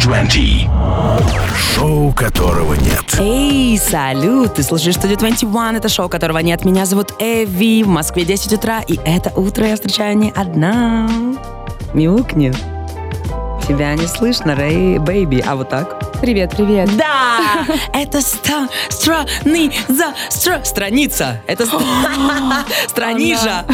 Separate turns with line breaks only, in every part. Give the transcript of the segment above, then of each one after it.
20. Шоу которого нет.
Эй, салют! Ты слушаешь Studio 21, это шоу, которого нет. Меня зовут Эви, в Москве 10 утра, и это утро я встречаю не одна. Мяукни. Тебя не слышно, Рэй, baby. А вот так?
Привет, привет.
Да! Это страны за стра... Страница! Это ст- странижа!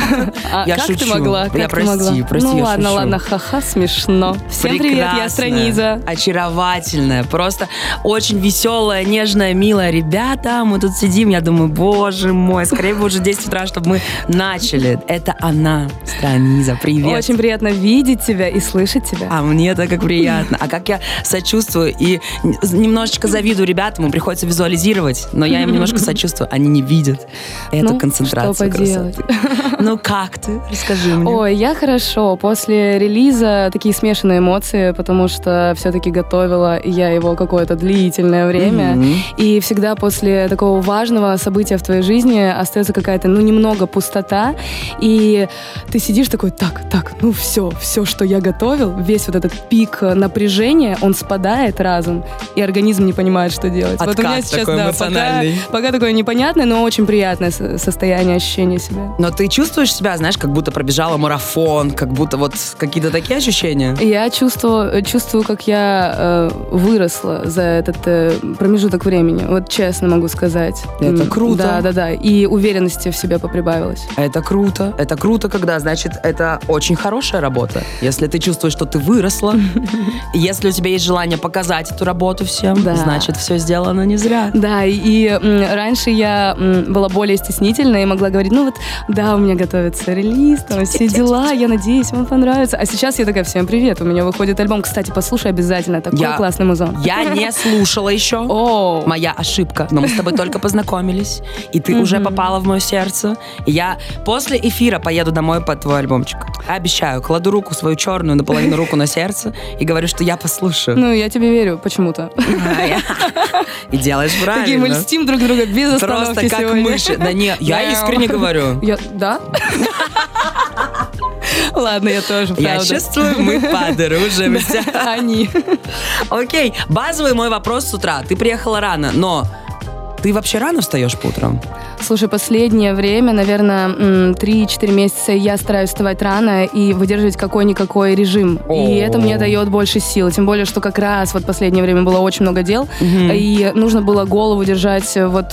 А
Я
как ты могла? Как ты
прости,
могла?
прости,
Ну ладно, ладно, ха-ха, смешно. Всем привет, я Страниза.
Очаровательная, просто очень веселая, нежная, милая. Ребята, мы тут сидим, я думаю, боже мой, скорее бы уже 10 утра, чтобы мы начали. Это она, Страниза, привет.
Очень приятно видеть тебя и слышать тебя.
А мне-то как приятно. А как я сочувствую и немножечко завидую ребятам, им приходится визуализировать, но я им немножко сочувствую, они не видят эту
Ну,
концентрацию
что поделать.
красоты. Ну как ты? Расскажи мне.
Ой, я хорошо. После релиза такие смешанные эмоции, потому что все-таки готовила я его какое-то длительное время.
Мгм.
И всегда после такого важного события в твоей жизни остается какая-то, ну, немного пустота. И ты сидишь такой, так, так, ну все, все, что я готовил, весь вот этот пик э, напряжения, он спадает разом, и организм не понимает, что делать. вот у меня
Откат
сейчас,
такой
да, пока,
эмоциональный.
пока такое непонятное, но очень приятное со- состояние, ощущение себя.
Но ты чувствуешь себя, знаешь, как будто пробежала марафон, как будто вот какие-то такие ощущения?
Я чувствую, чувствую, как я э, выросла за этот э, промежуток времени. Вот честно могу сказать.
Это
М,
круто.
Да, да, да. И уверенности в себе поприбавилось.
Это круто. Это круто, когда, значит, это очень хорошая работа. Если ты чувствуешь, что ты выросла, если у тебя есть желание показать эту работу всем,
Да.
значит, все сделано не зря.
Да, и, и, раньше я была более стеснительна и могла говорить, ну вот, да, у меня готовится релиз, там все дела, я надеюсь, вам понравится. А сейчас я такая, всем привет, у меня выходит альбом. Кстати, послушай обязательно, такой
Я-
классный музон.
Я не слушала еще.
О,
Моя ошибка. Но мы с тобой только познакомились, и ты уже попала в мое сердце. Я после эфира поеду домой под твой альбомчик. Обещаю, кладу руку свою черную, наполовину руку на сердце и говорю, что я послушаю.
ну я тебе верю почему-то.
И делаешь правильно.
Такие мы льстим друг друга без остановки
Просто как мыши. Да не, я искренне говорю.
Я, да? Ладно, я тоже,
Я
правда.
чувствую, мы подружимся.
Они.
Окей, базовый мой вопрос с утра. Ты приехала рано, но ты вообще рано встаешь по утрам?
Слушай, последнее время, наверное, м, 3-4 месяца я стараюсь вставать рано и выдерживать какой-никакой режим.
О.
И это мне дает больше сил. Тем более, что как раз вот последнее время было очень много дел, и нужно было голову держать э, вот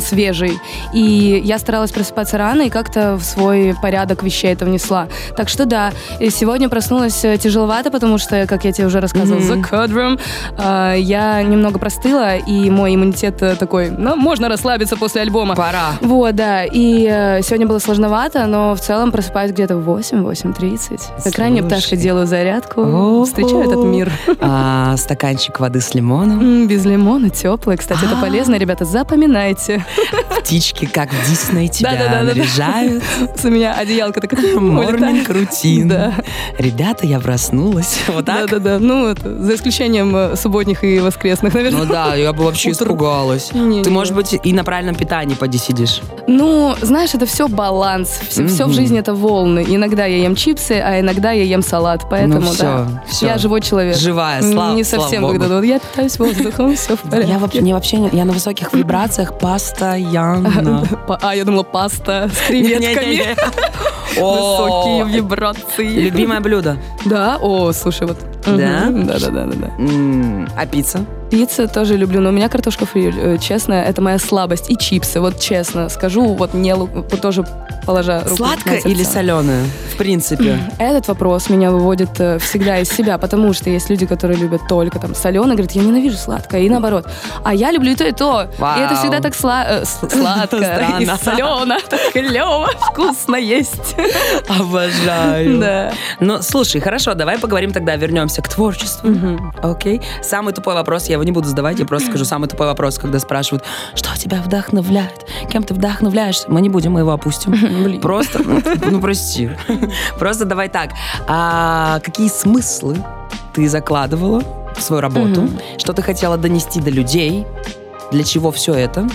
свежей. И я старалась просыпаться рано и как-то в свой порядок вещей это внесла. Так что да, сегодня проснулась э, тяжеловато, потому что, как я тебе уже рассказывала, за кадром, э, я немного простыла, и мой иммунитет такой, ну, можно расслабиться после альбома.
Пора.
Вот, да. И э, сегодня было сложновато, но в целом просыпаюсь где-то в 8-8.30. Как ранняя пташка делаю зарядку,
Ого.
встречаю этот мир.
А, стаканчик воды с лимоном.
М, Без лимона, теплый. Кстати, это
А.
полезно, ребята, запоминайте.
Птички, как в Дисней, тебя наряжают.
С меня одеялка такая улетает.
рутин. Ребята, я проснулась. Вот так?
Да-да-да. Ну, за исключением э, субботних и воскресных, наверное.
Ну да, я бы вообще испугалась. Ты, может быть, и на правильном питании поди сидишь.
Ну, знаешь, это все баланс. Все, в
Мгм.
жизни это волны. Иногда я ем чипсы, а иногда я ем салат. Поэтому,
Ну всё,
да.
всё.
Я живой человек.
Живая, слава-
Не
слава
совсем
богу.
когда я питаюсь воздухом, все в порядке.
Я вообще, не вообще, я на высоких вибрациях постоянно.
А, я думала, паста с креветками. Высокие вибрации.
Любимое блюдо.
Да? О, слушай, вот.
Да?
Мгм. Да-да-да-да.
М, А пицца?
Пицца тоже люблю, но у меня картошка фри, э, честно, это моя слабость. И чипсы, вот честно скажу, вот не тоже положа руку
Сладкое или соленое? В принципе.
Этот вопрос меня выводит э, всегда из себя, потому что есть люди, которые любят только там соленое, говорят, я ненавижу сладкое, и наоборот. А я люблю и то, и то.
Вау.
И это всегда так сла- э, сладко, и солено, так клево, вкусно есть.
Обожаю.
Да.
Ну, слушай, хорошо, давай поговорим тогда, вернемся к творчеству. Окей. Самый тупой вопрос, я его не буду задавать, я просто скажу самый тупой вопрос, когда спрашивают, что тебя вдохновляет, кем ты вдохновляешься. Мы не будем, мы его опустим. Просто, ну, ну прости. Просто давай так. А какие смыслы ты закладывала в свою работу? Что ты хотела донести до людей? Для чего все это?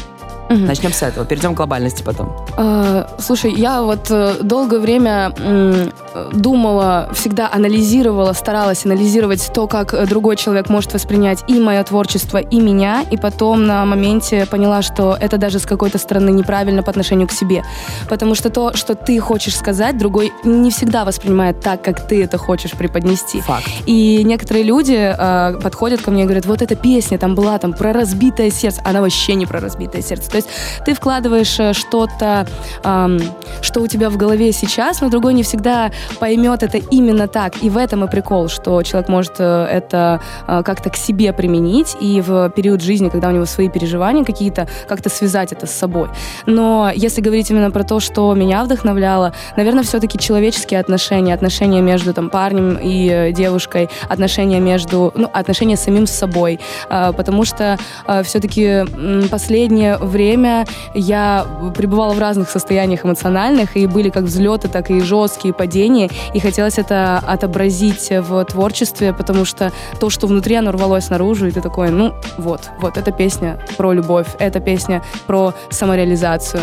Угу. Начнем с этого, перейдем к глобальности потом.
А, слушай, я вот э, долгое время м, думала, всегда анализировала, старалась анализировать то, как другой человек может воспринять и мое творчество, и меня, и потом на моменте поняла, что это даже с какой-то стороны неправильно по отношению к себе. Потому что то, что ты хочешь сказать, другой не всегда воспринимает так, как ты это хочешь преподнести.
Факт.
И некоторые люди э, подходят ко мне и говорят, вот эта песня там была там про разбитое сердце. Она вообще не про разбитое сердце. То есть ты вкладываешь э, что-то, эм, что у тебя в голове сейчас, но другой не всегда поймет это именно так. И в этом и прикол, что человек может э, это э, как-то к себе применить и в период жизни, когда у него свои переживания какие-то, как-то связать это с собой. Но если говорить именно про то, что меня вдохновляло, наверное, все-таки человеческие отношения, отношения между там парнем и девушкой, отношения между, ну, отношения с самим собой, потому что все-таки последнее время я пребывала в разных состояниях эмоциональных, и были как взлеты, так и жесткие падения, и хотелось это отобразить в творчестве, потому что то, что внутри, оно рвалось наружу, и ты такой, ну, вот, вот, эта песня про любовь, эта песня про самореализацию.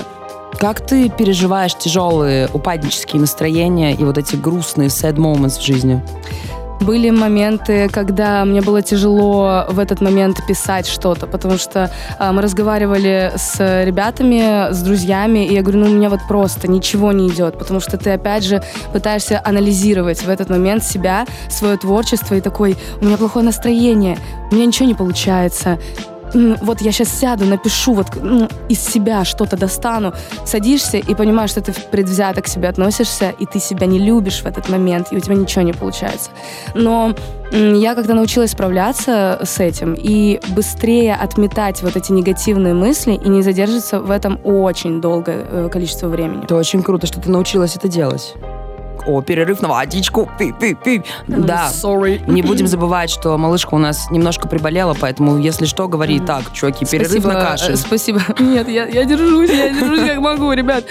Как ты переживаешь тяжелые упаднические настроения и вот эти грустные sad moments в жизни?
Были моменты, когда мне было тяжело в этот момент писать что-то, потому что э, мы разговаривали с ребятами, с друзьями, и я говорю, ну у меня вот просто ничего не идет, потому что ты опять же пытаешься анализировать в этот момент себя, свое творчество, и такой, у меня плохое настроение, у меня ничего не получается, вот я сейчас сяду, напишу, вот ну, из себя что-то достану, садишься и понимаешь, что ты предвзято к себе относишься, и ты себя не любишь в этот момент, и у тебя ничего не получается. Но я когда научилась справляться с этим и быстрее отметать вот эти негативные мысли и не задерживаться в этом очень долгое э, количество времени.
Это очень круто, что ты научилась это делать о, перерыв на водичку, пи пи пи Да, sorry. Не будем забывать, что малышка у нас немножко приболела, поэтому, если что, говори так, чуваки, перерыв спасибо, на кашель. Э,
спасибо. Нет, я, я держусь, я держусь как могу, ребят.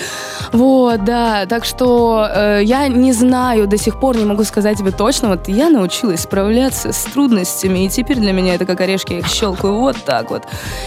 Вот, да, так что э, я не знаю, до сих пор не могу сказать тебе точно, вот я научилась справляться с трудностями, и теперь для меня это как орешки, я их щелкаю вот так вот.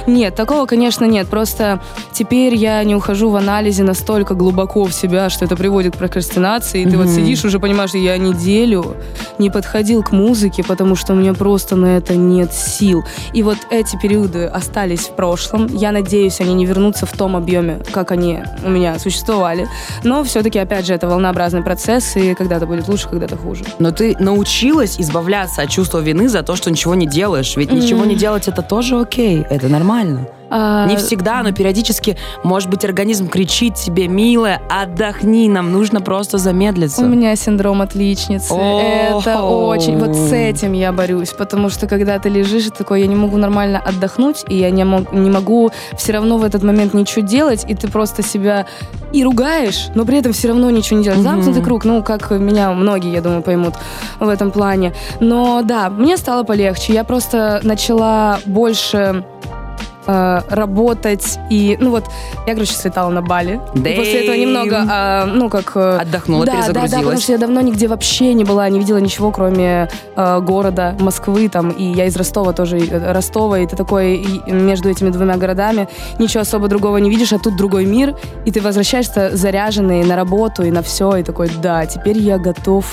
Нет, такого, конечно, нет, просто теперь я не ухожу в анализе настолько глубоко в себя, что это приводит к прокрастинации, и ты вот сидишь, уже понимаешь, я неделю не подходил к музыке, потому что у меня просто на это нет сил. И вот эти периоды остались в прошлом. Я надеюсь, они не вернутся в том объеме, как они у меня существовали. Но все-таки, опять же, это волнообразный процесс, и когда-то будет лучше, когда-то хуже.
Но ты научилась избавляться от чувства вины за то, что ничего не делаешь. Ведь ничего не делать это тоже окей, это нормально. А... Не всегда, но периодически, может быть, организм кричит тебе, милая, отдохни, нам нужно просто замедлиться.
У меня синдром отличницы. Это очень... Вот с этим я борюсь, потому что когда ты лежишь, и такой, я не могу нормально отдохнуть, и я не, мог, не могу все равно в этот момент ничего делать, и ты просто себя и ругаешь, но при этом все равно ничего не делаешь. Замкнутый круг, ну, как меня многие, я думаю, поймут в этом плане. Но да, мне стало полегче. Я просто начала больше э, работать и, ну вот, я, короче, слетала на Бали.
Да
и после этого немного, э, ну как... Э,
Отдохнула,
да,
перезагрузилась.
Да, да, потому что я давно нигде вообще не была, не видела ничего, кроме э, города, Москвы там, и я из Ростова тоже, э, Ростова, и ты такой и между этими двумя городами ничего особо другого не видишь, а тут другой мир, и ты возвращаешься заряженный на работу и на все, и такой, да, теперь я готов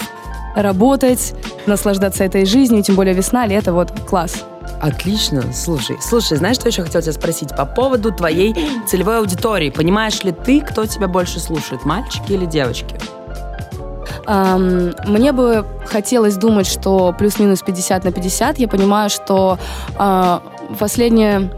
работать, наслаждаться этой жизнью, тем более весна, лето, вот, класс.
Отлично. Слушай, слушай, знаешь, что еще хотел тебя спросить? По поводу твоей целевой аудитории. Понимаешь ли ты, кто тебя больше слушает, мальчики или девочки?
Мне бы хотелось думать, что плюс-минус 50 на 50. Я понимаю, что uh, последнее...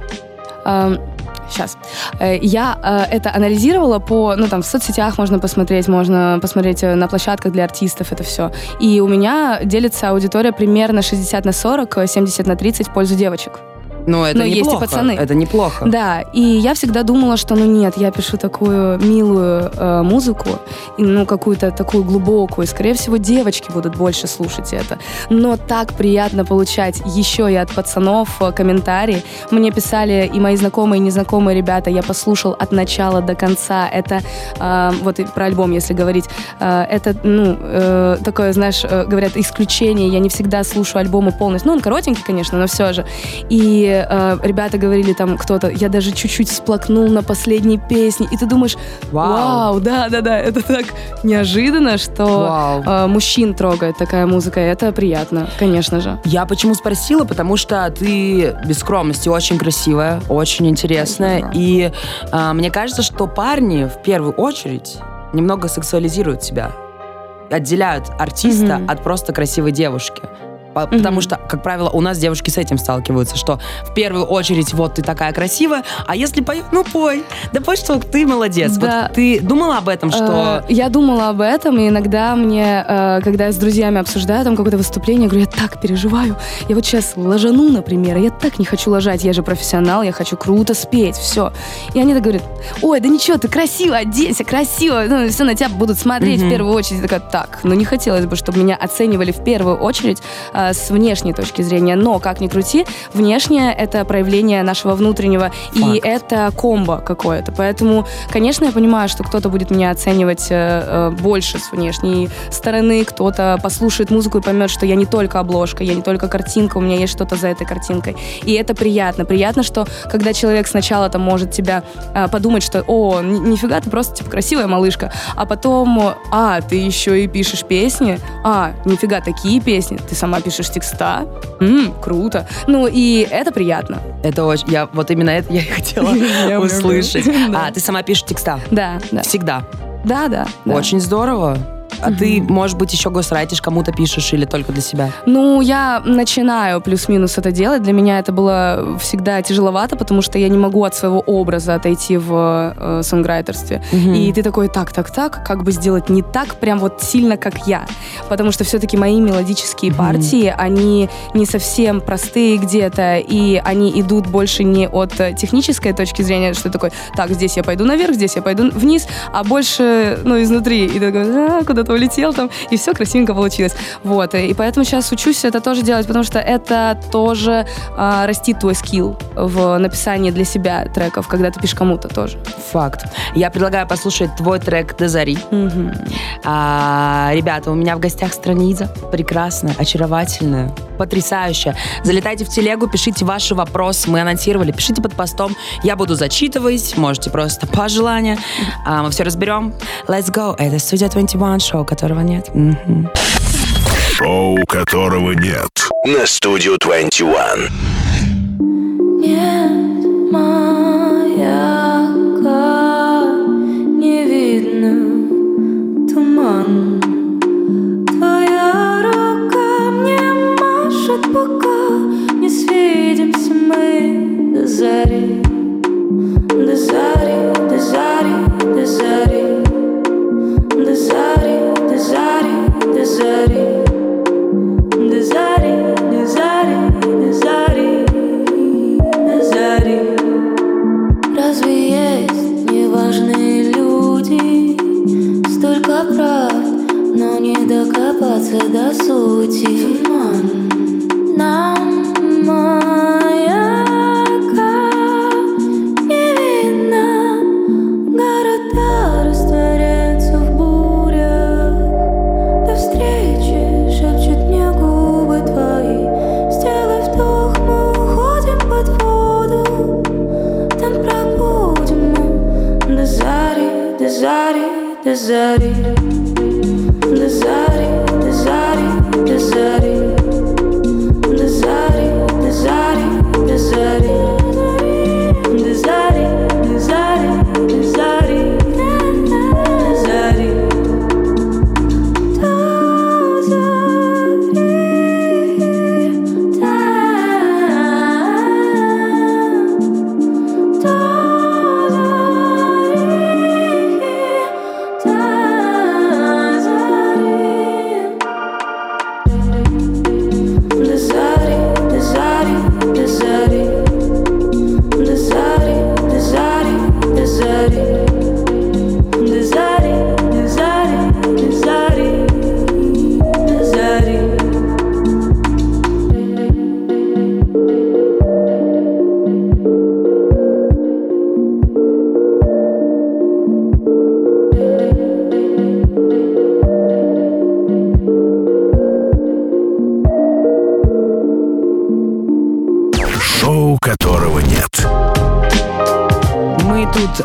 Uh, сейчас. Э, я э, это анализировала по, ну там в соцсетях можно посмотреть, можно посмотреть э, на площадках для артистов это все. И у меня делится аудитория примерно 60 на 40, 70 на 30 в пользу девочек.
Ну, это Но неплохо. есть и пацаны. Это неплохо.
Да, и я всегда думала, что ну нет, я пишу такую милую э, музыку, и, ну какую-то такую глубокую, скорее всего, девочки будут больше слушать это. Но так приятно получать еще и от пацанов э, комментарии. Мне писали и мои знакомые, и незнакомые ребята, я послушал от начала до конца. Это, э, вот и про альбом, если говорить, э, это, ну, э, такое, знаешь, э, говорят, исключение. Я не всегда слушаю альбомы полностью. Ну, он коротенький, конечно, но все же. И э, ребята говорили там кто-то, я даже чуть-чуть всплакнул на последней песне, и ты думаешь,
Вау.
да-да-да, это так неожиданно, что э, мужчин трогает такая музыка, и это приятно, конечно же.
Я почему спросила? Потому что ты без скромности очень красивая, очень интересная.
Спасибо.
И а, мне кажется, что парни в первую очередь немного сексуализируют себя. Отделяют артиста
Мгм.
от просто красивой девушки. По- Потому что, как правило, у нас девушки с этим сталкиваются, что в первую очередь вот ты такая красивая, а если поешь, ну пой. Да пой, что ты молодец.
Да.
Вот ты думала об этом, что...
Э, Я думала об этом, и иногда мне, э, когда я с друзьями обсуждаю там какое-то выступление, я говорю, я так переживаю. Я вот сейчас ложану, например, а я так не хочу ложать, я же профессионал, я хочу круто спеть, все. И они так говорят, ой, да ничего, ты красиво, оденься, красиво, ну, все на тебя будут смотреть
Мгм.
в первую очередь. Я такая, так, ну не хотелось бы, чтобы меня оценивали в первую очередь э, с внешней точки зрения, но, как ни крути, внешнее — это проявление нашего внутреннего, и
Факт.
это комбо какое-то. Поэтому, конечно, я понимаю, что кто-то будет меня оценивать э, э, больше с внешней стороны, кто-то послушает музыку и поймет, что я не только обложка, я не только картинка, у меня есть что-то за этой картинкой. И это приятно. Приятно, что когда человек сначала там может тебя э, подумать, что «О, ни- нифига, ты просто типа красивая малышка», а потом «А, ты еще и пишешь песни? А, нифига, такие песни? Ты сама пишешь текста? М, круто». Ну и это приятно.
Это очень... Я, вот именно это я и хотела услышать. А, ты сама пишешь текста?
Да, да.
Всегда.
Да, да. да.
Очень здорово. А ты, может быть, еще госрайтишь, кому-то пишешь или только для себя?
Ну, я начинаю плюс-минус это делать. Для меня это было всегда тяжеловато, потому что я не могу от своего образа отойти в э, сонграйтерстве. И ты такой, так, так, так, как бы сделать не так, прям вот сильно, как я. Потому что все-таки мои мелодические партии, они не совсем простые где-то, и они идут больше не от э, технической точки зрения, что такой, так, здесь я пойду наверх, здесь я пойду вниз, а больше, ну, изнутри. И ты такой, «А, куда-то улетел там, и все красивенько получилось. Вот, и поэтому сейчас учусь это тоже делать, потому что это тоже а, растит твой скилл в написании для себя треков, когда ты пишешь кому-то тоже.
Факт. Я предлагаю послушать твой трек «До зари». А, ребята, у меня в гостях страница прекрасная, очаровательная, потрясающая. Залетайте в телегу, пишите ваши вопросы, мы анонсировали, пишите под постом, я буду зачитывать, можете просто по желанию. А, мы все разберем. Let's go. Это студия 21, шоу, которого нет. Мгм.
Шоу, которого нет. На студию 21.
Нет маяка, не видно туман. Твоя рука мне машет, пока не свидимся мы до зари. До зари, до зари, до зари. До зари, докопаться до сути. Туман.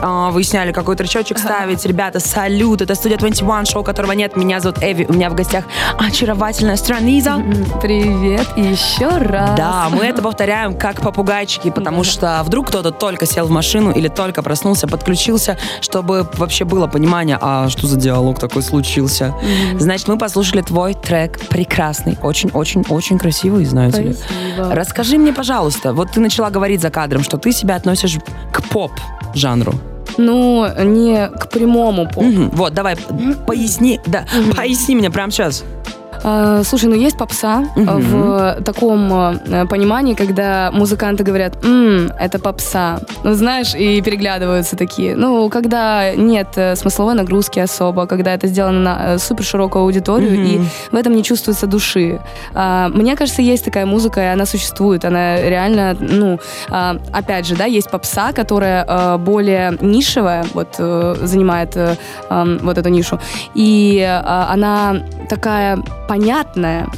А, вы сняли какой тречочек ставить. Ребята, салют, это студия 21, шоу которого нет. Меня зовут Эви, у меня в гостях очаровательная Страниза.
Привет еще раз.
Да, мы это повторяем как попугайчики, потому что вдруг кто-то только сел в машину или только проснулся, подключился, чтобы вообще было понимание, а что за диалог такой случился. Значит, мы послушали твой трек прекрасный, очень-очень-очень красивый, знаете ли. Расскажи мне, пожалуйста, вот ты начала говорить за кадром, что ты себя относишь к поп-жанру.
Ну, не к прямому попу.
Мгм. Вот, давай, поясни, да, поясни мне прямо сейчас.
А, слушай, ну есть попса
Мгм.
в таком а, понимании, когда музыканты говорят, «М, это попса. Ну, знаешь, и переглядываются такие. Ну, когда нет э, смысловой нагрузки особо, когда это сделано на э, супер широкую аудиторию,
Мгм.
и в этом не чувствуется души. А, Мне кажется, есть такая музыка, и она существует. Она реально, ну, опять же, да, есть попса, которая э, более нишевая, вот, э, занимает э, вот эту нишу. И она такая понятная, понятное,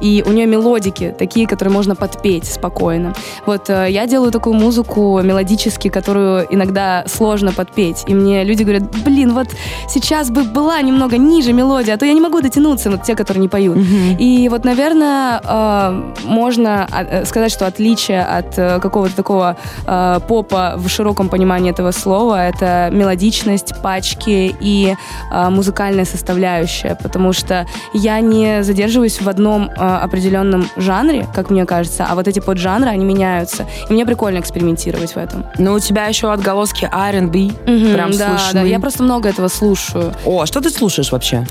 и у нее мелодики такие, которые можно подпеть спокойно. Вот э, я делаю такую музыку мелодически, которую иногда сложно подпеть. И мне люди говорят, блин, вот сейчас бы была немного ниже мелодия, а то я не могу дотянуться, вот те, которые не поют. И вот, наверное, э, можно э, сказать, что отличие от какого-то такого попа в широком понимании этого слова это мелодичность, пачки и музыкальная составляющая, потому что я не задерживаюсь в одном определенном жанре, как мне кажется, а вот эти поджанры, они меняются. И мне прикольно экспериментировать в этом.
Ну, у тебя еще отголоски R&B
Мгм,
прям
да,
слышны.
да, я просто много этого слушаю.
О, а что ты слушаешь вообще?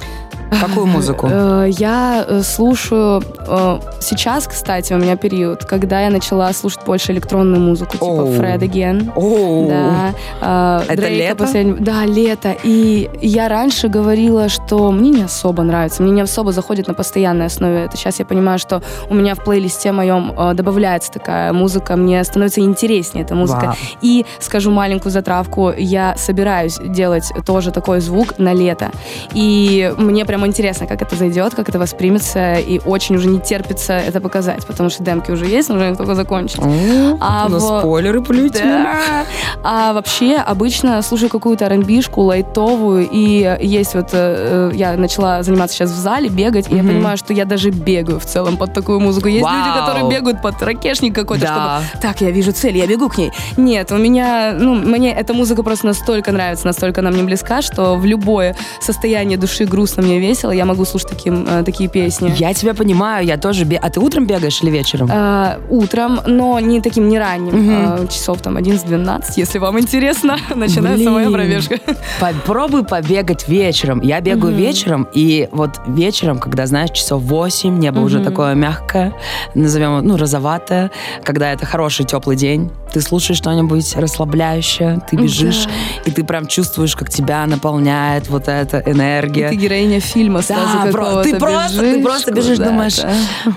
Какую музыку?
Э, Я э, слушаю э, сейчас, кстати, у меня период, когда я начала слушать больше электронную музыку, типа
Оу.
Fred Again.
О,
Да,
Это
Дрейка
лето?
последний- Да, лето. И я раньше говорила, что мне не особо нравится, мне не особо заходит на постоянной основе. Это сейчас я понимаю, что у меня в плейлисте моем э, добавляется такая музыка, мне становится интереснее эта музыка.
Вау.
И скажу маленькую затравку, я собираюсь делать тоже такой звук на лето. И мне прям интересно, как это зайдет, как это воспримется, и очень уже не терпится это показать, потому что демки уже есть, нужно их только закончить.
О,
А
на
в-
спойлеры плюйте.
Да. А вообще обычно слушаю какую-то R&B-шку лайтовую, и есть вот, э, э, я начала заниматься сейчас в зале, бегать, и я понимаю, что я даже бегаю в целом под такую музыку. Есть люди,
Вау.
которые бегают под ракешник какой-то,
Да.
чтобы так, я вижу цель, я бегу к ней. Нет, у меня, ну, мне эта музыка просто настолько нравится, настолько она мне близка, что в любое состояние души грустно мне весело, я могу слушать таким, э, такие песни.
Я тебя понимаю, я тоже... бе- А ты утром бегаешь или вечером?
Э, утром, но не таким не ранним,
Мгм.
э, часов там 11-12, если вам интересно, начинается моя пробежка.
Попробуй побегать вечером. Я бегаю вечером, и вот вечером, когда, знаешь, часов 8, небо уже такое мягкое, назовем, ну, розоватое, когда это хороший теплый день, ты слушаешь что-нибудь расслабляющее, ты бежишь, и ты прям чувствуешь, как тебя наполняет вот эта
И
энергия.
ты героиня фильма сразу
Да, про- ты просто, ты
бежишь,
просто бежишь,
куда-то.
думаешь,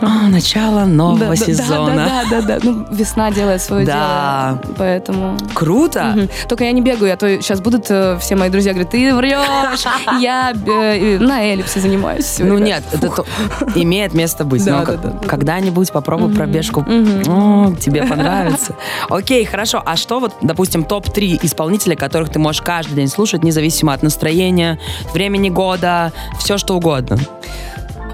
«А, начало нового
Да, да,
сезона.
Да, да, да, да. Ну, весна делает свое
Да.
дело, поэтому...
Круто!
Мгм. Только я не бегаю, а то сейчас будут э, все мои друзья говорить, ты врешь, я э, на эллипсе занимаюсь.
Ну нет, это то- имеет место быть.
Да,
но
да,
как-
да, да.
когда-нибудь попробуй пробежку.
Мгм.
О, тебе понравится. Окей, хорошо. А что вот, допустим, топ-3 исполнителя, которых ты можешь каждый день слушать, независимо от настроения, времени года, все что угодно?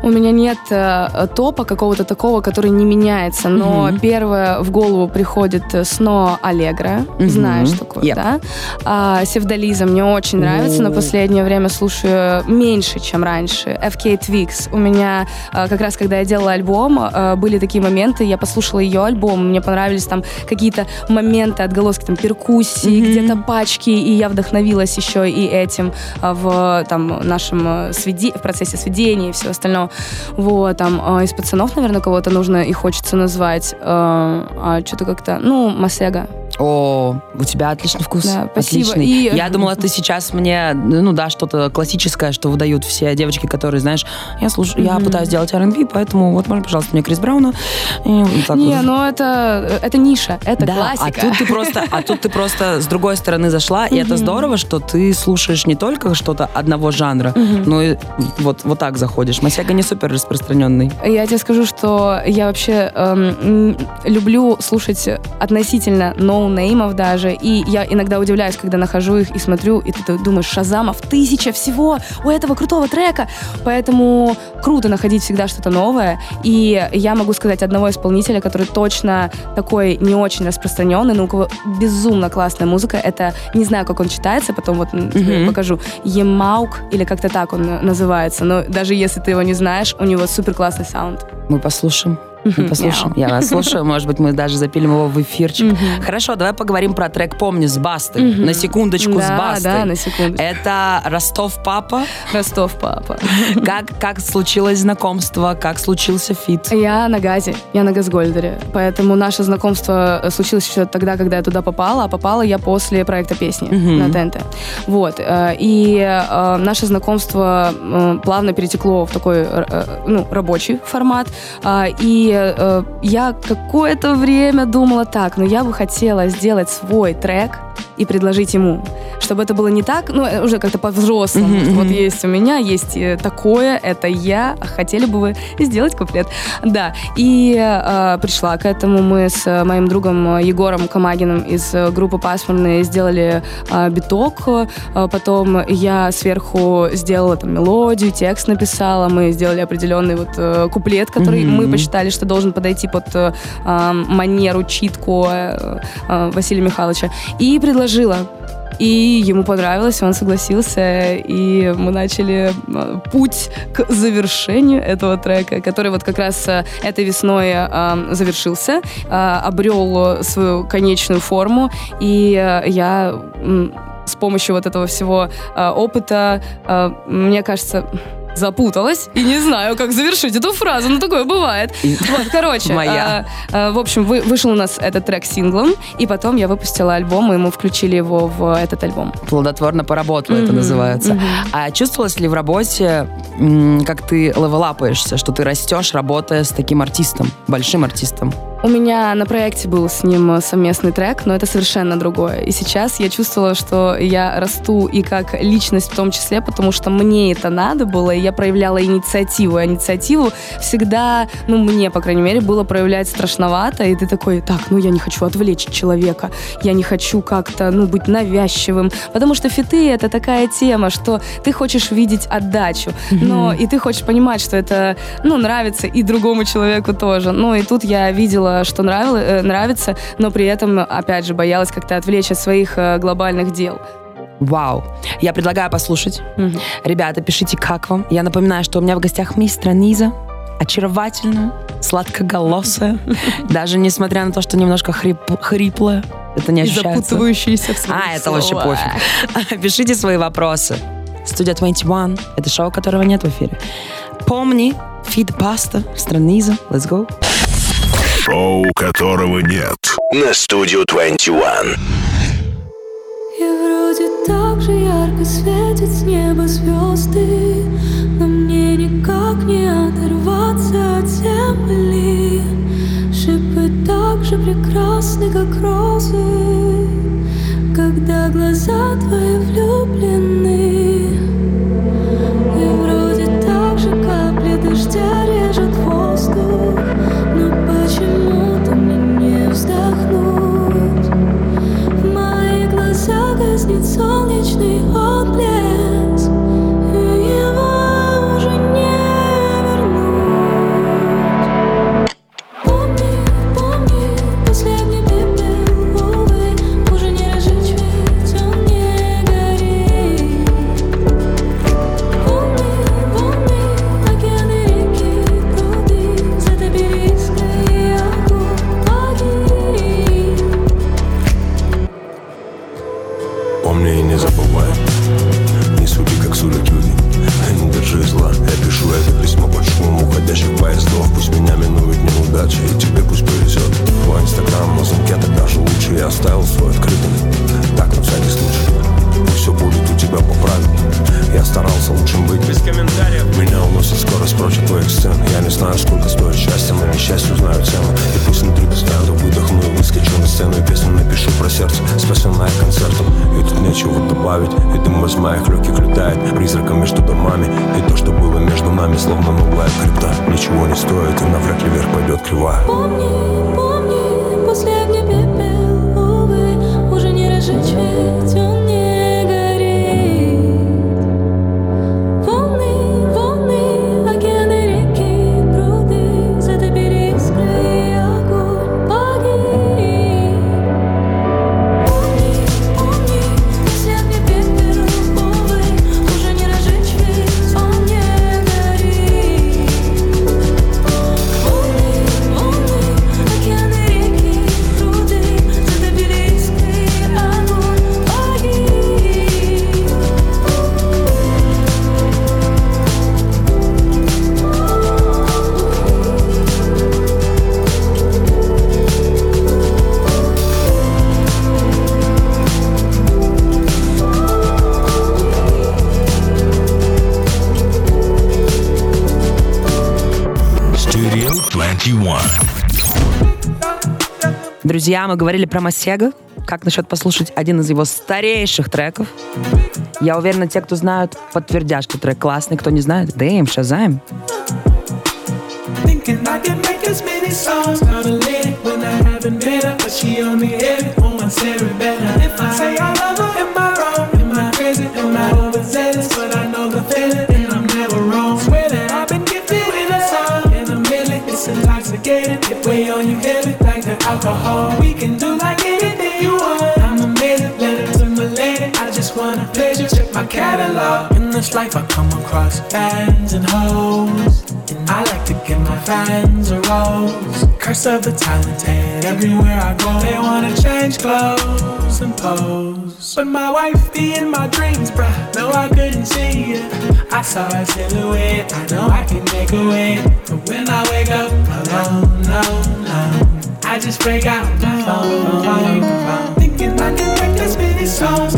У меня нет э, топа какого-то такого, который не меняется, но
Мгм.
первое в голову приходит э, Сно Аллегра,
Мгм.
знаешь такое,
Yep.
да? А, Севдализа мне очень нравится, но
О.
последнее время слушаю меньше, чем раньше. FK Twix. У меня э, как раз, когда я делала альбом, были такие моменты, я послушала ее альбом, мне понравились там какие-то моменты, отголоски там перкуссии,
Мгм.
где-то пачки, и я вдохновилась еще и этим в там нашем сведи- в процессе сведения и всего остального. Вот, там э, из пацанов, наверное, кого-то нужно и хочется назвать. э, а что-то как-то, ну, Масега.
О, у тебя отличный вкус.
Да, спасибо.
Отличный.
И-
Я думала, ты сейчас мне, ну да, что-то классическое, что выдают все девочки, которые, знаешь, я слушаю, я
Мгм.
пытаюсь делать R&B, поэтому вот, можно, пожалуйста, мне Крис Брауна. И вот так
Не,
вот.
ну это, это ниша, это
да,
классика.
а тут ты просто, а тут ты просто с другой стороны зашла, и это здорово, что ты слушаешь не только что-то одного жанра, но и вот вот так заходишь. Масяга не супер распространенный.
Я тебе скажу, что я вообще эм, люблю слушать относительно новую ноунеймов даже. И я иногда удивляюсь, когда нахожу их и смотрю, и ты думаешь, Шазамов, тысяча всего у этого крутого трека. Поэтому круто находить всегда что-то новое. И я могу сказать одного исполнителя, который точно такой не очень распространенный, но у кого безумно классная музыка. Это, не знаю, как он читается, потом вот mm-hmm. покажу. Емаук, или как-то так он называется. Но даже если ты его не знаешь, у него супер классный саунд.
Мы послушаем. Мы послушаем. Я вас слушаю. Может быть, мы даже запилим его в эфирчик. Хорошо, давай поговорим про трек «Помни» с Бастой. На секундочку с Бастой.
Да, на секундочку.
Это Ростов Папа.
Ростов Папа.
Как, как случилось знакомство? Как случился фит?
Я на газе. Я на Газгольдере. Поэтому наше знакомство случилось еще тогда, когда я туда попала. А попала я после проекта песни на ТНТ. Вот. Э, и э, наше знакомство э, плавно перетекло в такой ну, рабочий формат. И э, я какое-то время думала так, но я бы хотела сделать свой трек, и предложить ему, чтобы это было не так, ну, э, уже как-то по-взрослому. Mm-hmm. Вот есть у меня, есть э, такое, это я, а хотели бы вы сделать куплет. Да, и э, пришла к этому мы с моим другом Егором Камагиным из группы «Пасмурные» сделали э, биток, потом я сверху сделала там мелодию, текст написала, мы сделали определенный вот э, куплет, который mm-hmm. мы посчитали, что должен подойти под э, манеру, читку э, э, Василия Михайловича. И предложила. И ему понравилось, он согласился, и мы начали а, путь к завершению этого трека, который вот как раз а, этой весной э, завершился, э, обрел свою конечную форму, и э, я э, с помощью вот этого всего э, опыта, э, мне кажется, запуталась и не знаю, как завершить эту фразу. Ну, такое бывает. Вот, короче.
Моя.
А, а, в общем, вы, вышел у нас этот трек синглом, и потом я выпустила альбом, и мы включили его в этот альбом.
Плодотворно поработала, mm-hmm. это называется. Mm-hmm. А чувствовалось ли в работе, как ты левелапаешься, что ты растешь, работая с таким артистом, большим артистом?
У меня на проекте был с ним совместный трек, но это совершенно другое. И сейчас я чувствовала, что я расту и как личность в том числе, потому что мне это надо было, и я проявляла инициативу. И инициативу всегда, ну, мне, по крайней мере, было проявлять страшновато, и ты такой, так, ну, я не хочу отвлечь человека, я не хочу как-то, ну, быть навязчивым, потому что фиты — это такая тема, что ты хочешь видеть отдачу, но и ты хочешь понимать, что это, ну, нравится и другому человеку тоже. Ну, и тут я видела, что нравилось, э, нравится, но при этом, опять же, боялась как-то отвлечь от своих э, глобальных дел.
Вау. Я предлагаю послушать. Угу. Ребята, пишите, как вам. Я напоминаю, что у меня в гостях мистер Низа. Очаровательная, сладкоголосая. Даже несмотря на то, что немножко хрип, хриплая. Это не ощущается.
И запутывающиеся в
А, это вообще пофиг. Пишите свои вопросы. Студия 21. Это шоу, которого нет в эфире. Помни, фид паста, страниза. Let's go
шоу которого нет на студию 21.
И вроде так же ярко светит с неба звезды, но мне никак не оторваться от земли. Шипы так же прекрасны, как розы, когда глаза твои влюблены.
Друзья, мы говорили про Масега. Как насчет послушать один из его старейших треков? Я уверена, те, кто знают, подтвердят, что трек классный. Кто не знает, шазаем. Cerebellum. If I say I love her, am I wrong? Alcohol. We can do like anything you want. I'm amazing, letter to my lady. I just want a pleasure. Check my catalog. In this life, I come across fans and hoes. And I like to give my fans a rose. Curse of the talented. Everywhere I go, they wanna change clothes and pose. But my wife be in my dreams, bruh. No, I couldn't see it. I saw a silhouette. I know I can make a way. But when I wake up alone, no, no. I just break out my phone. Thinking I can make as many songs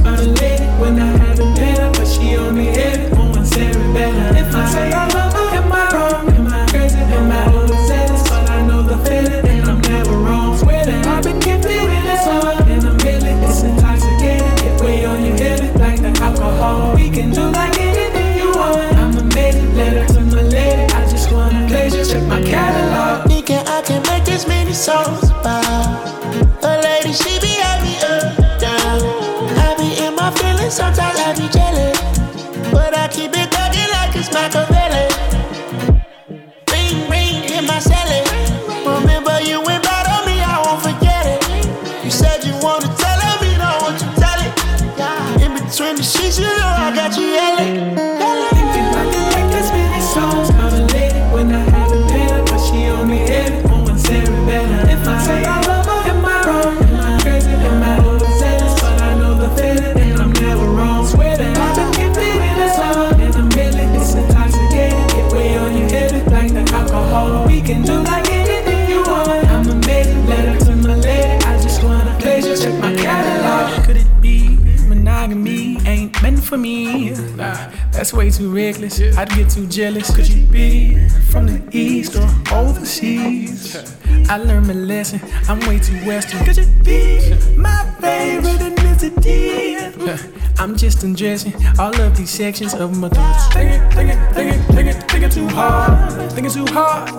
Since you
know I got you yelling,
yelling. That's way too reckless. I'd get too jealous. Could you be from the east or overseas? I learned my lesson. I'm way too western. Could you be my favorite ethnicity? I'm just undressing all of these sections of my thoughts. Thinking, thinking, thinking, thinking, thinking too hard, thinking too hard.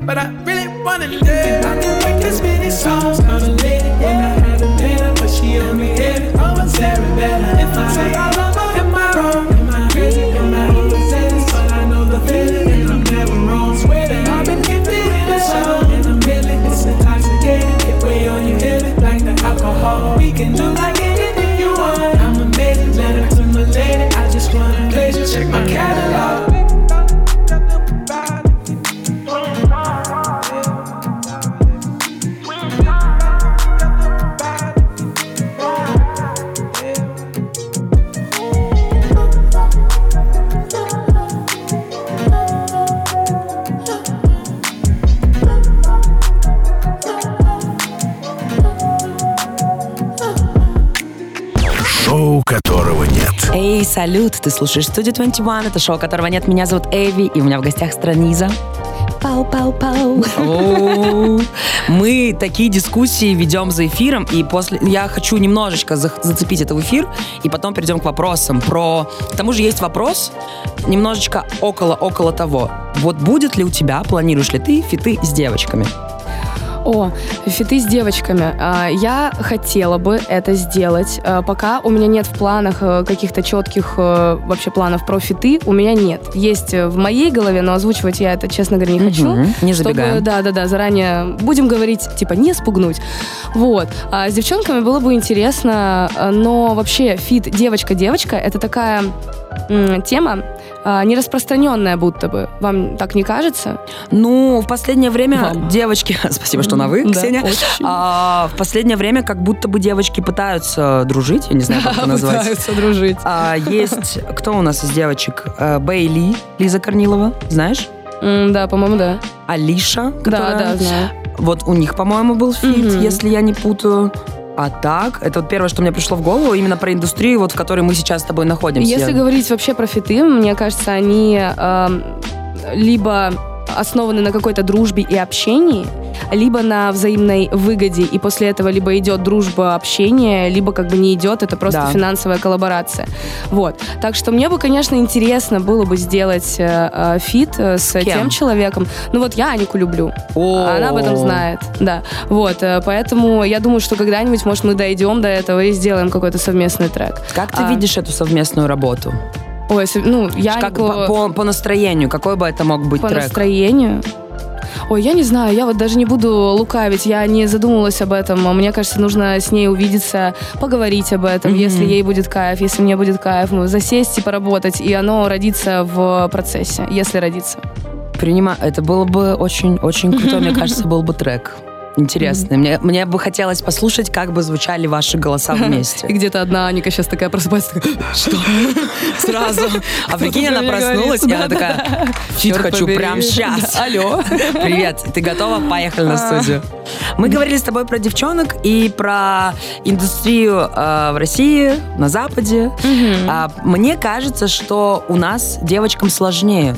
but I really wanna live. I can make this many songs about a lady when I haven't been her, but she only hit it. Oh, it's very better if I say I love
салют! Ты слушаешь студию 21, это шоу, которого нет. Меня зовут Эви, и у меня в гостях Страниза. Пау-пау-пау. Мы такие дискуссии ведем за эфиром, и после я хочу немножечко зацепить это в эфир, и потом перейдем к вопросам. Про... К тому же есть вопрос немножечко около-около того. Вот будет ли у тебя, планируешь ли ты фиты с девочками?
О, фиты с девочками. А, я хотела бы это сделать. А, пока у меня нет в планах э, каких-то четких э, вообще планов про фиты, у меня нет. Есть в моей голове, но озвучивать я это, честно говоря, не хочу. Угу,
не забегаем.
да, да, да, заранее будем говорить, типа, не спугнуть. Вот. А с девчонками было бы интересно, э, но вообще фит девочка-девочка это такая тема, а, не распространенная будто бы. Вам так не кажется?
Ну, в последнее время Вам. девочки... Спасибо, что на вы, да, Ксения. А, в последнее время как будто бы девочки пытаются дружить. Я не знаю, как это назвать.
Пытаются дружить.
А, есть... Кто у нас из девочек? А, Бейли, Лиза Корнилова. Знаешь?
Mm, да, по-моему, да.
Алиша, которая...
Да, да, знаю.
Вот у них, по-моему, был фит, mm-hmm. если я не путаю. А так, это вот первое, что мне пришло в голову, именно про индустрию, вот в которой мы сейчас с тобой находимся.
Если говорить вообще про фиты, мне кажется, они э, либо основаны на какой-то дружбе и общении, либо на взаимной выгоде, и после этого либо идет дружба, общение, либо как бы не идет, это просто да. финансовая коллаборация. Вот. Так что мне бы, конечно, интересно было бы сделать э, э фит э, с Кем? тем человеком. Ну вот я Анику люблю.
О-о-о.
Она об этом знает. Да. Вот. Э, поэтому я думаю, что когда-нибудь, может, мы дойдем до этого и сделаем какой-то совместный трек.
Как ты а... видишь эту совместную работу?
Ой, ну, я...
Как, по, по, по настроению, какой бы это мог быть
по
трек?
По настроению? Ой, я не знаю, я вот даже не буду лукавить, я не задумывалась об этом. Мне кажется, нужно с ней увидеться, поговорить об этом, mm-hmm. если ей будет кайф, если мне будет кайф, ну, засесть и поработать, и оно родится в процессе, если родится.
Принимаю. Это было бы очень-очень круто, мне кажется, был бы трек интересные. Мне, мне бы хотелось послушать, как бы звучали ваши голоса вместе.
И где-то одна Аника сейчас такая просыпается, такая, что?
Сразу. А прикинь, она проснулась, и она такая, фит хочу прямо сейчас.
Алло.
Привет, ты готова? Поехали на а. студию. Мы говорили с тобой про девчонок и про индустрию э, в России, на Западе. А, мне кажется, что у нас девочкам сложнее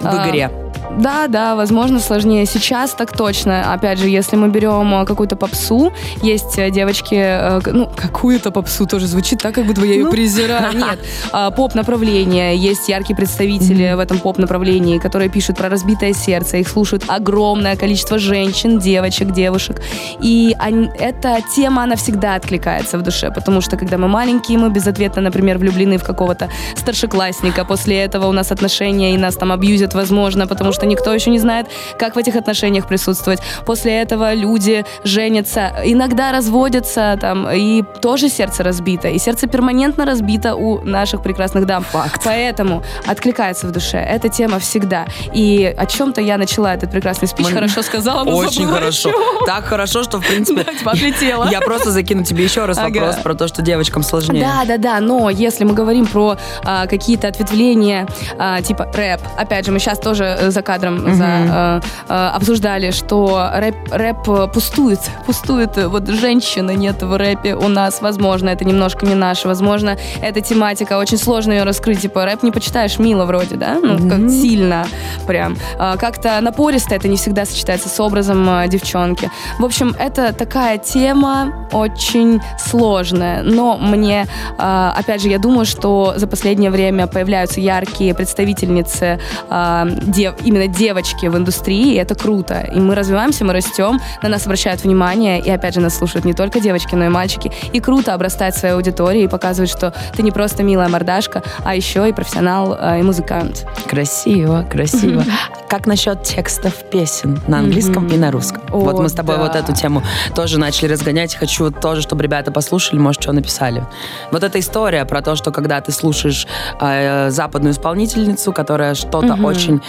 в а, игре.
Да, да, возможно, сложнее. Сейчас так точно. Опять же, если мы берем э, какую-то попсу, есть э, девочки, э, ну, какую-то попсу тоже звучит так, как будто я ее ну. презираю. Нет, а, поп-направление. Есть яркие представители в этом поп-направлении, которые пишут про разбитое сердце. Их слушают огромное количество женщин, девочек, девушек. И они, эта тема, она всегда откликается в душе, потому что, когда мы маленькие, мы безответно, например, влюблены в какого-то старшеклассника. После этого у нас отношения, и нас там абьюзят, возможно, потому что никто еще не знает, как в этих отношениях присутствовать. После этого люди женятся, иногда разводятся, там, и тоже сердце разбито, и сердце перманентно разбито у наших прекрасных дам.
Факт.
Поэтому откликается в душе. Эта тема всегда. И о чем-то я начала этот прекрасный спич, Мы... хорошо сказала, но
Очень хорошо. Так хорошо, что, в принципе...
Типа, отлетела.
Я просто закину тебе еще раз вопрос про то, что девочкам сложнее.
Да, да, да, но если мы говорим про а, какие-то ответвления, а, типа рэп, опять же, мы сейчас тоже э, за кадром mm-hmm. за, э, э, обсуждали, что рэп, рэп пустует, пустует. Вот женщины нет в рэпе у нас, возможно, это немножко не наше, возможно, эта тематика, очень сложно ее раскрыть, типа рэп не почитаешь мило вроде, да, ну, mm-hmm. как сильно прям. Э, как-то напористо это не всегда сочетается с образом э, девчонки. В общем, это такая тема очень сложная, но мне, э, опять же, я думаю, что за последнее время появляются яркие представительницы э, дев, именно девочек, девочки в индустрии, и это круто. И мы развиваемся, мы растем, на нас обращают внимание, и опять же нас слушают не только девочки, но и мальчики. И круто обрастать своей аудиторией и показывать, что ты не просто милая мордашка, а еще и профессионал э, и музыкант.
Красиво, красиво. Как насчет текстов песен на английском и на русском? вот мы с тобой вот эту тему тоже начали разгонять. Хочу тоже, чтобы ребята послушали, может, что написали. Вот эта история про то, что когда ты слушаешь э, западную исполнительницу, которая что-то очень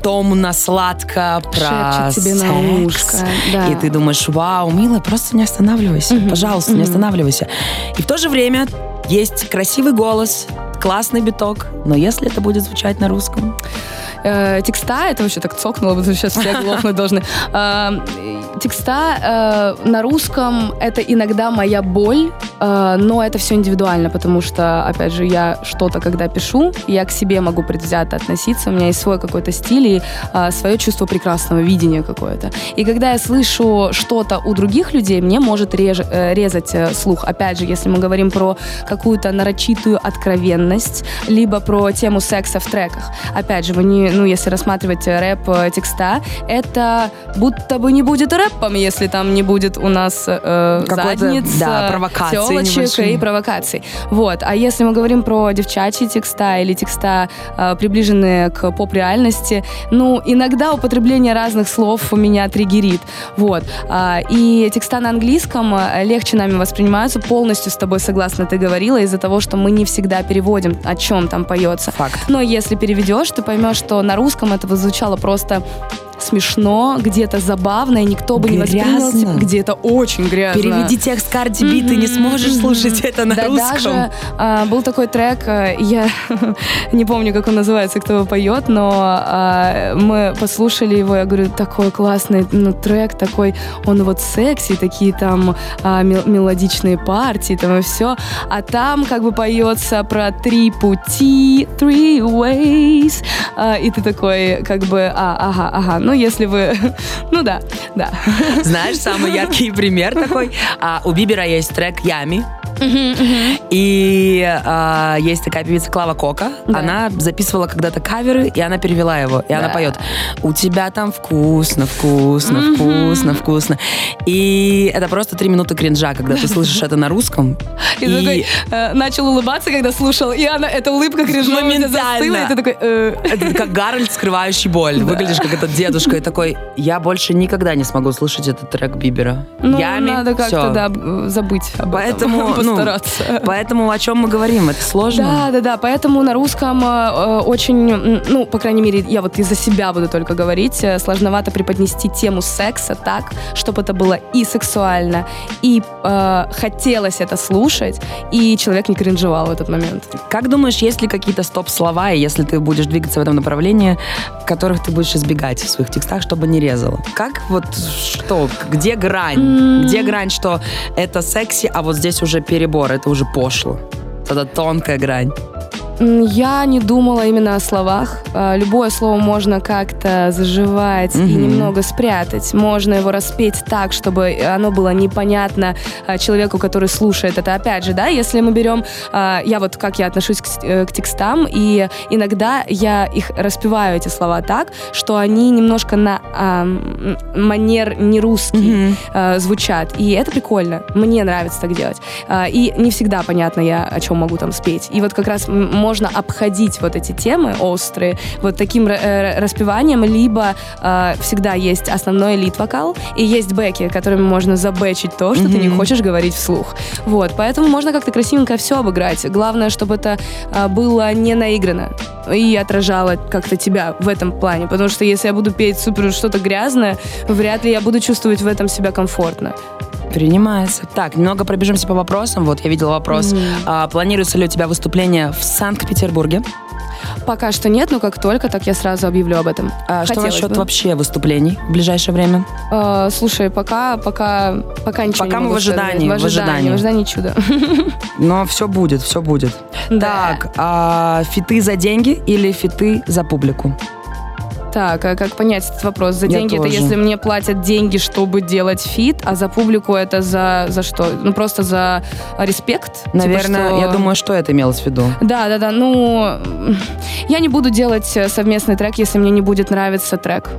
к тому на сладко про
тебе секс. на ушко. Да.
И ты думаешь, вау, милая, просто не останавливайся. Угу. Пожалуйста, угу. не останавливайся. И в то же время есть красивый голос, классный биток, но если это будет звучать на русском,
э, текста, это вообще так цокнуло, потому что сейчас все глохнуть должны. Э, текста э, на русском это иногда моя боль, э, но это все индивидуально, потому что, опять же, я что-то, когда пишу, я к себе могу предвзято относиться, у меня есть свой какой-то стиль и э, свое чувство прекрасного видения какое-то. И когда я слышу что-то у других людей, мне может реж, э, резать э, слух. Опять же, если мы говорим про какую-то нарочитую откровенность, либо про тему секса в треках. Опять же, вы не ну, если рассматривать рэп э, текста, это будто бы не будет рэпом, если там не будет у нас э, задниц,
да,
телочек и провокаций. Вот. А если мы говорим про девчачьи текста или текста, э, приближенные к поп-реальности, ну, иногда употребление разных слов меня триггерит. Вот. А, и текста на английском э, легче нами воспринимаются. Полностью с тобой согласна ты говорила, из-за того, что мы не всегда переводим, о чем там поется.
Факт.
Но если переведешь, ты поймешь, что на русском это звучало просто смешно, где-то забавно, и никто бы
грязно.
не воспринял где-то очень грязно.
Переведи текст Карди Би, ты не сможешь слушать это на
да,
русском.
Даже а, был такой трек, а, я не помню, как он называется, кто его поет, но а, мы послушали его, я говорю, такой классный ну, трек, такой, он вот секси, такие там а, мелодичные партии, там и все, а там как бы поется про три пути, three ways, а, и ты такой, как бы, а, ага, ага, ну если вы, ну да, да.
Знаешь, самый яркий пример такой, а, у Бибера есть трек «Ями», и а, есть такая певица Клава Кока.
Да.
Она записывала когда-то каверы, и она перевела его. И она
Да.
поет «У тебя там вкусно, вкусно, вкусно, вкусно». И это просто три минуты кринжа, когда ты слышишь это на русском.
И, ты такой э, начал улыбаться, когда слушал, и она, эта улыбка у тебя застыла,
Моментально.
и ты такой... э.
Это как Гарольд, скрывающий боль. Выглядишь как этот дедушка и такой, я больше никогда не смогу слушать этот трек Бибера.
Ну,
Ями,
надо как-то, да, забыть об
Поэтому, ну,
постараться.
поэтому о чем мы говорим? Это сложно.
Да, да, да. Поэтому на русском э, э, очень, ну, по крайней мере, я вот из-за себя буду только говорить, э, сложновато преподнести тему секса так, чтобы это было и сексуально, и э, хотелось это слушать, и человек не кринжевал в этот момент.
Как думаешь, есть ли какие-то стоп-слова, если ты будешь двигаться в этом направлении, которых ты будешь избегать в своих текстах, чтобы не резало? Как вот что, где грань? Где грань, что это секси, а вот здесь уже перебор, это уже пошло? Это тонкая грань.
Я не думала именно о словах. А, Любое слово можно как-то заживать и
Мгм.
немного спрятать. Можно его распеть так, чтобы оно было непонятно а, человеку, который слушает это. Опять же, да, если мы берем... а, Я вот как я отношусь к, э, к текстам, и иногда я их распеваю, эти слова, так, что они немножко на м, манер не русский э, звучат. И это прикольно. Мне нравится так делать. И не всегда понятно я, о чем могу там спеть. И вот как раз м, можно обходить вот эти темы острые вот таким э, распеванием, либо э, всегда есть основной лид-вокал, и есть бэки, которыми можно забэчить то, что ты не хочешь говорить вслух. Вот, поэтому можно как-то красивенько все обыграть. Главное, чтобы это э, было не наиграно и отражало как-то тебя в этом плане. Потому что если я буду петь супер что-то грязное, вряд ли я буду чувствовать в этом себя комфортно.
Принимается. Так, немного пробежимся по вопросам. Вот я видела вопрос. А, планируется ли у тебя выступление в Санкт-Петербурге?
Пока что нет, но как только, так я сразу объявлю об этом.
А, что насчет
бы.
вообще выступлений в ближайшее время?
Э, слушай, пока, пока, пока ничего
Пока
не
мы в ожидании,
сказать.
в ожидании.
в ожидании чуда.
Но все будет, все будет.
Да.
Так, а, фиты за деньги или фиты за публику?
Так, а как понять этот вопрос? За
Я
деньги это
тоже.
если мне платят деньги, чтобы делать фит, а за публику это за, за что? Ну, просто за респект? Типа,
Наверное,
что-
я думаю, что это имелось в виду.
Да, да, да. Ну, я не буду делать э, совместный трек, если мне не будет нравиться трек.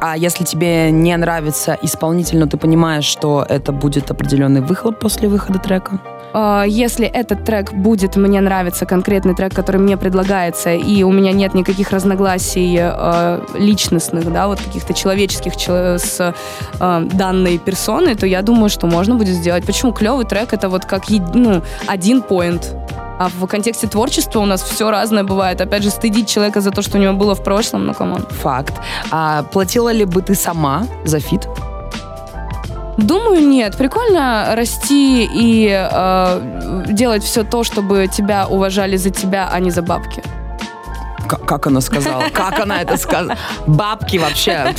А если тебе не нравится исполнитель, но ты понимаешь, что это будет определенный выхлоп после выхода трека?
Э, Если этот трек будет мне нравиться, конкретный трек, который мне предлагается, и у меня нет никаких разногласий э, личностных, да, вот каких-то человеческих чело- с э, данной персоной, то я думаю, что можно будет сделать. Почему клевый трек это вот как ну, один point. А в контексте творчества у нас все разное бывает. Опять же, стыдить человека за то, что у него было в прошлом, ну come on.
Факт. А платила ли бы ты сама за фит?
Думаю, нет. Прикольно расти и э, делать все то, чтобы тебя уважали за тебя, а не за бабки.
Как она сказала? Как она это сказала? Бабки вообще.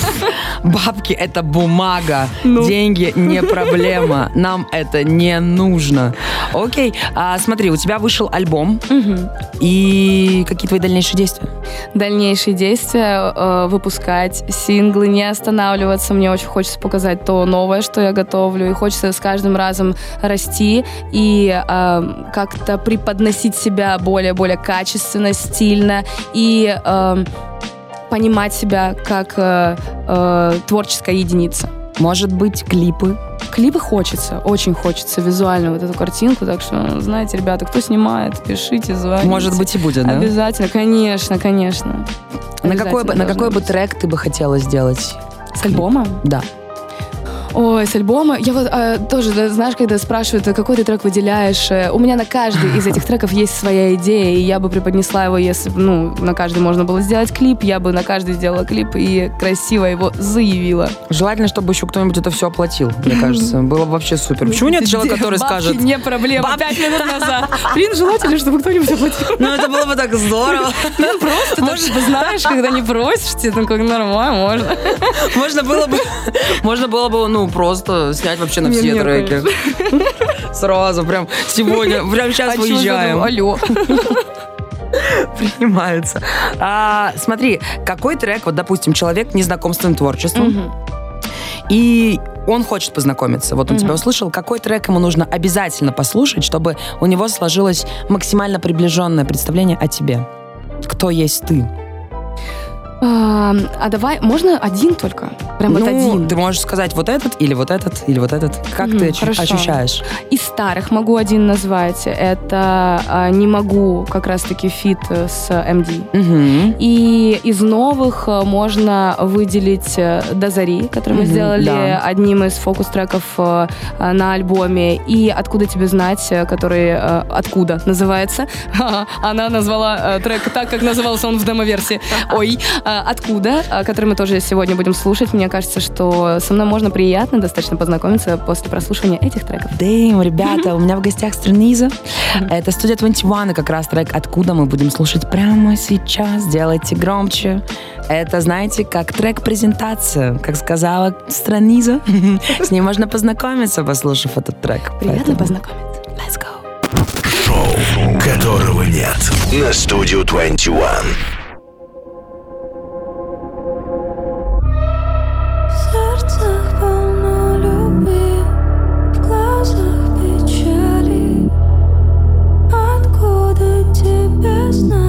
Бабки это бумага. Деньги не проблема. Нам это не нужно. Окей. А, смотри, у тебя вышел альбом. И какие твои дальнейшие действия?
Дальнейшие действия э, выпускать синглы, не останавливаться. Мне очень хочется показать то новое, что я готовлю, и хочется с каждым разом расти и э, как-то преподносить себя более-более качественно, стильно и э, понимать себя как э, э, творческая единица.
Может быть, клипы?
Клипы хочется, очень хочется визуально вот эту картинку, так что, знаете, ребята, кто снимает, пишите, звоните.
Может быть и будет, да?
Обязательно, конечно, конечно.
На какой, бы, на какой бы трек ты бы хотела сделать?
С альбома?
Да.
Ой, с альбома. Я вот э, тоже, да, знаешь, когда спрашивают, какой ты трек выделяешь, э, у меня на каждый из этих треков есть своя идея, и я бы преподнесла его, если ну, на каждый можно было сделать клип, я бы на каждый сделала клип и красиво его заявила.
Желательно, чтобы еще кто-нибудь это все оплатил, мне кажется. Было бы вообще супер. Почему нет человека, который скажет...
не проблема. Пять минут назад. Блин, желательно, чтобы кто-нибудь оплатил.
Ну, это было бы так здорово.
Ну, просто, может, знаешь, когда не просишь, тебе ну, как нормально, можно.
Можно было бы, можно было бы, ну, просто снять вообще на все треки. Сразу, прям сегодня, прям сейчас
А
выезжаем.
Алло.
Принимается. А, смотри, какой трек, вот, допустим, человек не знаком с твоим творчеством, и он хочет познакомиться. Вот он тебя услышал, какой трек ему нужно обязательно послушать, чтобы у него сложилось максимально приближенное представление о тебе. Кто есть ты?
А, а давай, можно один только? Прям вот
ну,
один.
ты можешь сказать вот этот, или вот этот, или вот этот. Как
Мгм,
ты
хорошо.
ощущаешь?
Из старых могу один назвать. Это а, «Не могу» как раз-таки фит с MD.
Мгм.
И из новых а, можно выделить э, «До зари», который мы
Мгм,
сделали
да.
одним из фокус-треков э, а, на альбоме. И «Откуда тебе знать», э, который э, «Откуда» называется. Она назвала э, трек так, как назывался он в демо-версии. Ой, а, «Откуда», а, который мы тоже сегодня будем слушать. Мне кажется, что со мной можно приятно достаточно познакомиться после прослушивания этих треков.
Дэйм, ребята, у меня в гостях Струниза. Это студия 21, и как раз трек «Откуда» мы будем слушать прямо сейчас. Делайте громче. Это, знаете, как трек-презентация, как сказала Страниза. С ней можно познакомиться, послушав этот трек.
Приятно
Поэтому
познакомиться.
Let's go.
Шоу, которого нет. На студию 21.
Тебе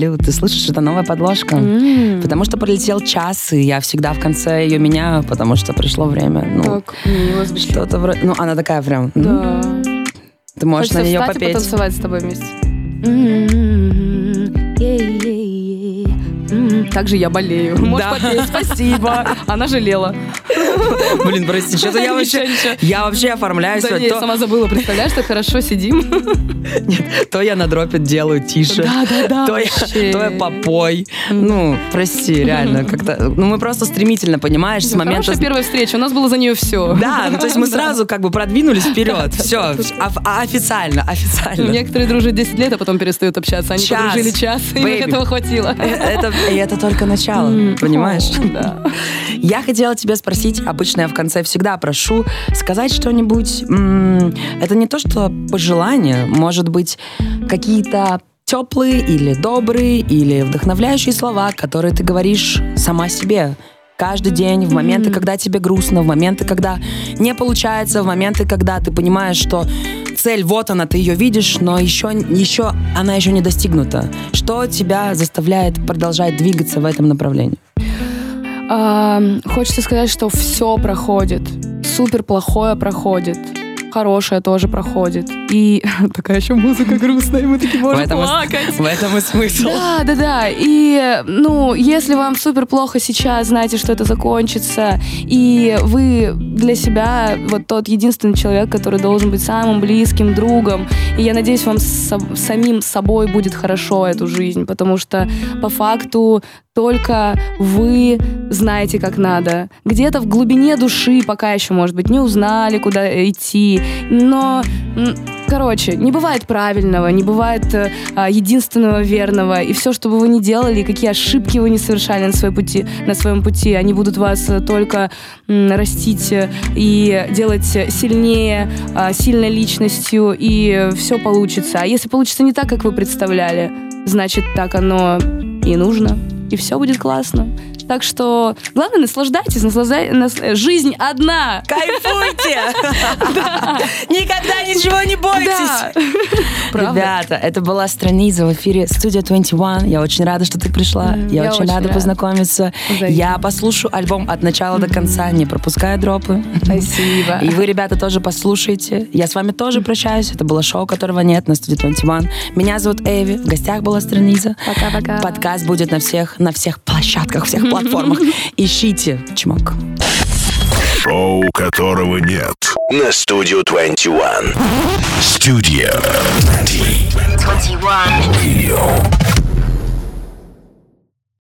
Салют, ты слышишь, это новая подложка? Потому что пролетел час, и я всегда в конце ее меняю, потому что пришло время. Ну,
Так мило звучит.
что-то вроде... Ну, она такая прям...
Да.
Ты можешь
Хочется
на нее
встать и
попеть.
потанцевать с тобой вместе. М-м-м. Е-е-е. М, Также я болею. Можешь
Да.
попеть, спасибо. Она жалела.
Блин, прости, что-то я вообще... Я вообще оформляюсь.
Да я сама забыла, представляешь, так хорошо сидим.
То я на дропе делаю тише.
Да, да, да,
То я,
вообще.
то я попой. Ну, прости, реально. Как-то, ну, мы просто стремительно, понимаешь, с момента...
Хорошая первая встреча, у нас было за нее все.
Да, ну то есть мы сразу как бы продвинулись вперед. Все, официально, официально.
Некоторые дружат 10 лет, а потом перестают общаться. Они
Час.
подружили час, и этого хватило.
Э, Это, и это только начало, понимаешь?
Да.
Я хотела тебя спросить, обычно я в конце всегда прошу сказать что-нибудь. Это не то, что пожелание, может быть, какие-то теплые или добрые или вдохновляющие слова, которые ты говоришь сама себе. Каждый день, в моменты, когда тебе грустно, в моменты, когда не получается, в моменты, когда ты понимаешь, что цель, вот она, ты ее видишь, но еще, еще она еще не достигнута. Что тебя заставляет продолжать двигаться в этом направлении?
А, Хочется сказать, что все проходит. Супер плохое проходит. Хорошее тоже проходит. И такая еще музыка грустная, и мы такие
В
можем
этом, и,
плакать.
в этом и смысл.
Да, да, да. И, ну, если вам супер плохо сейчас, знайте, что это закончится. И вы для себя вот тот единственный человек, который должен быть самым близким другом. И я надеюсь, вам с самим собой будет хорошо эту жизнь, потому что по факту только вы знаете, как надо. Где-то в глубине души пока еще, может быть, не узнали, куда идти. Но, короче, не бывает правильного, не бывает э, а, единственного верного. И все, что бы вы ни делали, какие ошибки вы не совершали на, своей пути, на своем пути, они будут вас э, только м, растить э, и делать сильнее, а, сильной личностью, и все получится. А если получится не так, как вы представляли, значит, так оно и нужно. И все будет классно. Так что главное наслаждайтесь, наслаждайтесь. нас- Жизнь одна.
Кайфуйте! Никогда ничего не бойтесь! Ребята, это была страница в эфире Studio 21. Я очень рада, что ты пришла. Я, очень рада познакомиться. Я послушаю альбом от начала до конца, не пропуская дропы.
Спасибо.
И вы, ребята, тоже послушайте. Я с вами тоже прощаюсь. Это было шоу, которого нет на Studio 21. Меня зовут Эви. В гостях была страница.
Пока-пока.
Подкаст будет на всех, на всех площадках, всех платформах. Ищите. Чмок.
Шоу, которого нет. На Studio 21. Studio 21. Radio.